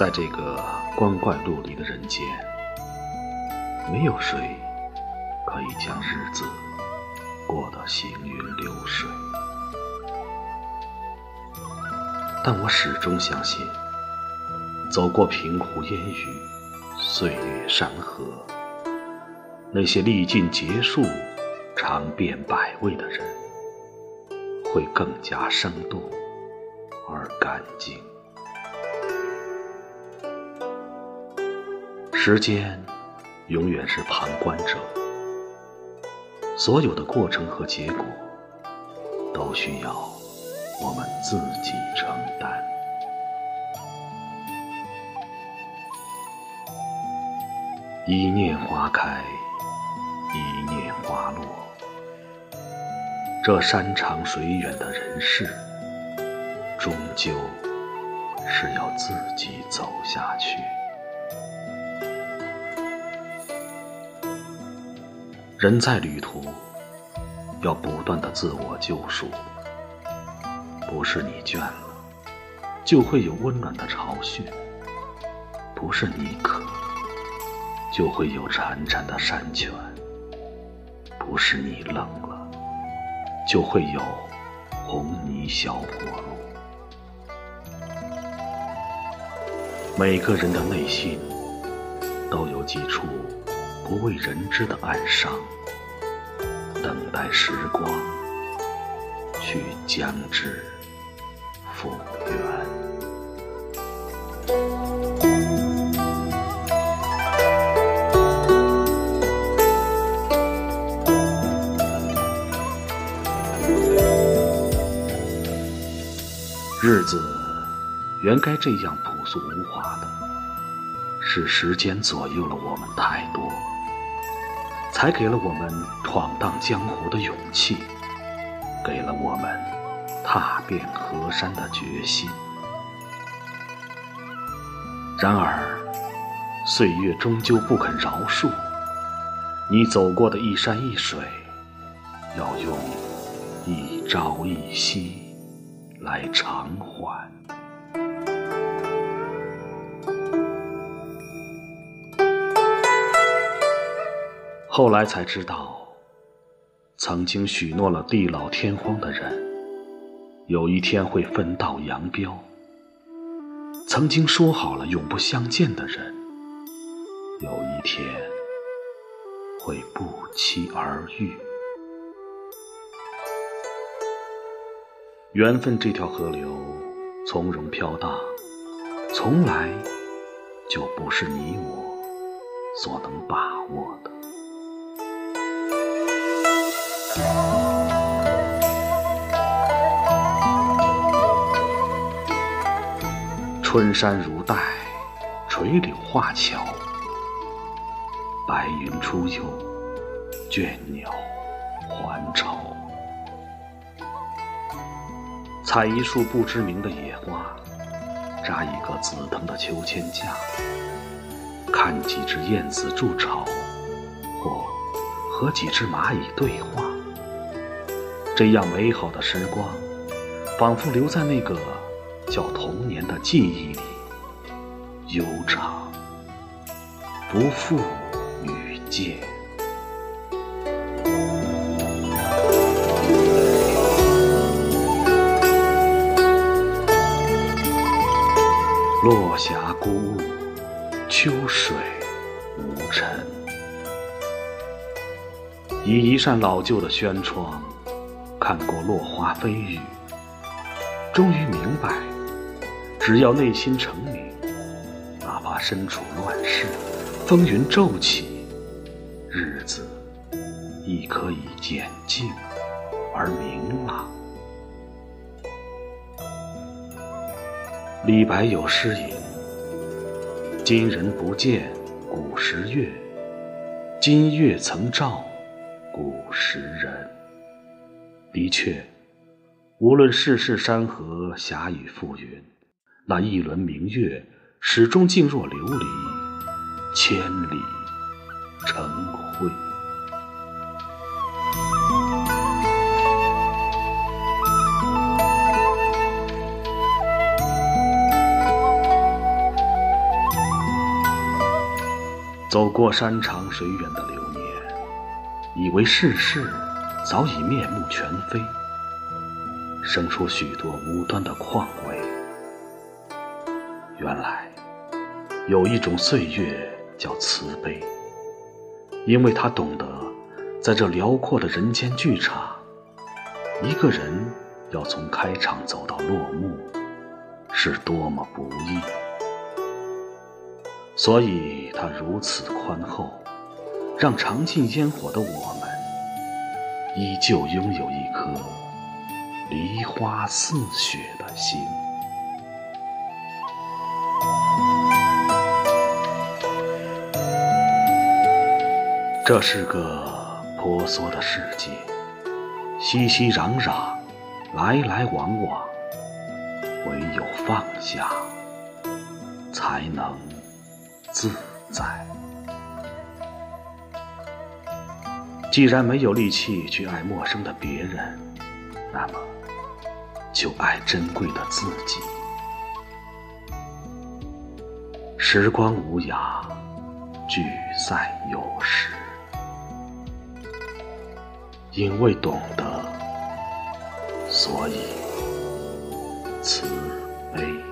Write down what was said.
在这个光怪陆离的人间，没有谁可以将日子过得行云流水。但我始终相信，走过平湖烟雨、岁月山河，那些历尽劫数、尝遍百味的人，会更加生动而干净。时间永远是旁观者，所有的过程和结果都需要。我们自己承担。一念花开，一念花落。这山长水远的人世，终究是要自己走下去。人在旅途，要不断的自我救赎。不是你倦了，就会有温暖的巢穴；不是你渴，就会有潺潺的山泉；不是你冷了，就会有红泥小火炉。每个人的内心都有几处不为人知的暗伤，等待时光去将之。复原。日子原该这样朴素无华的，是时间左右了我们太多，才给了我们闯荡江湖的勇气，给了我们。踏遍河山的决心。然而，岁月终究不肯饶恕你走过的一山一水，要用一朝一夕来偿还。后来才知道，曾经许诺了地老天荒的人。有一天会分道扬镳，曾经说好了永不相见的人，有一天会不期而遇。缘分这条河流从容飘荡，从来就不是你我所能把握的。春山如黛，垂柳画桥，白云出岫，倦鸟还巢。采一束不知名的野花，扎一个紫藤的秋千架，看几只燕子筑巢，或和几只蚂蚁对话。这样美好的时光，仿佛留在那个。叫童年的记忆里，悠长，不复遇见。落霞孤鹜，秋水无尘。以一扇老旧的轩窗，看过落花飞雨，终于明白。只要内心澄明，哪怕身处乱世，风云骤起，日子亦可以简静而明朗。李白有诗吟：“今人不见古时月，今月曾照古时人。”的确，无论世事山河、霞雨浮云。那一轮明月，始终静若琉璃，千里成灰。走过山长水远的流年，以为世事早已面目全非，生出许多无端的况味。原来，有一种岁月叫慈悲，因为他懂得，在这辽阔的人间剧场，一个人要从开场走到落幕，是多么不易。所以，他如此宽厚，让尝尽烟火的我们，依旧拥有一颗梨花似雪的心。这是个婆娑的世界，熙熙攘攘，来来往往，唯有放下，才能。自在。既然没有力气去爱陌生的别人，那么就爱珍贵的自己。时光无涯，聚散有时。因为懂得，所以慈悲。